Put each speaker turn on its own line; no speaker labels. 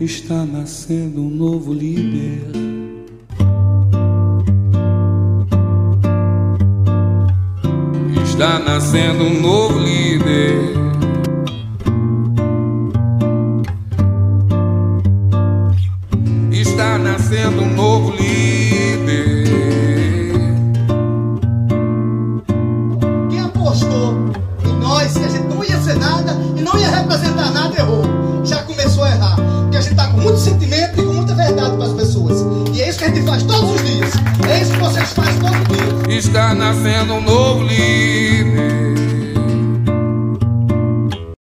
Está nascendo um novo líder. Está nascendo um novo líder. Está nascendo um novo líder.
Com muito sentimento e com muita verdade para as pessoas. E é isso que a gente faz todos os dias. É isso que vocês fazem todo dia.
Está nascendo um novo líder.